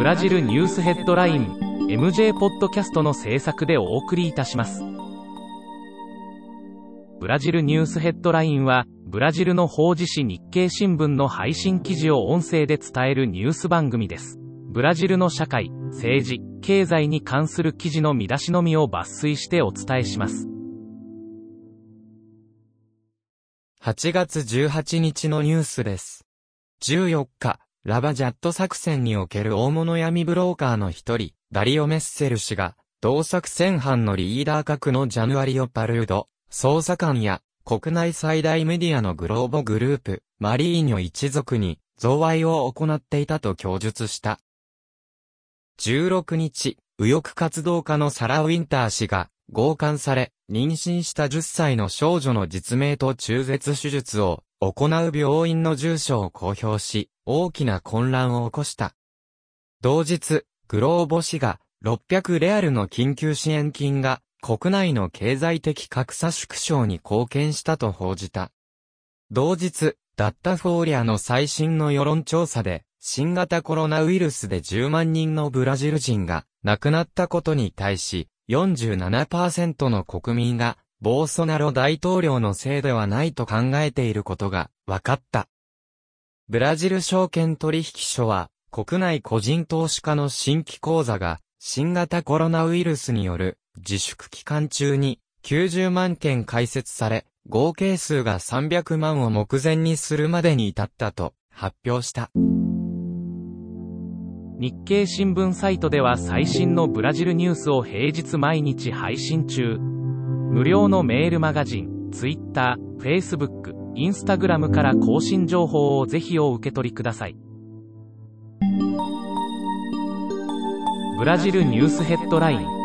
ブラジルニュースヘッドライン MJ ポッドキャストの制作でお送りいたします。ブラジルニュースヘッドラインはブラジルの法事紙日経新聞の配信記事を音声で伝えるニュース番組です。ブラジルの社会政治経済に関する記事の見出しのみを抜粋してお伝えします。8月18日のニュースです。14日。ラバジャット作戦における大物闇ブローカーの一人、ダリオ・メッセル氏が、同作戦班のリーダー格のジャヌアリオ・パルード、捜査官や、国内最大メディアのグローボグループ、マリーニョ一族に、贈賄を行っていたと供述した。16日、右翼活動家のサラ・ウィンター氏が、強姦され、妊娠した10歳の少女の実名と中絶手術を行う病院の住所を公表し、大きな混乱を起こした。同日、グローボ氏が600レアルの緊急支援金が国内の経済的格差縮小に貢献したと報じた。同日、ダッタフォーリアの最新の世論調査で、新型コロナウイルスで10万人のブラジル人が亡くなったことに対し、47%の国民がボーソナロ大統領のせいではないと考えていることが分かった。ブラジル証券取引所は、国内個人投資家の新規口座が、新型コロナウイルスによる自粛期間中に90万件開設され、合計数が300万を目前にするまでに至ったと発表した。日経新聞サイトでは最新のブラジルニュースを平日毎日配信中。無料のメールマガジン、Twitter、Facebook、Instagram から更新情報をぜひお受け取りください。ブラジルニュースヘッドライン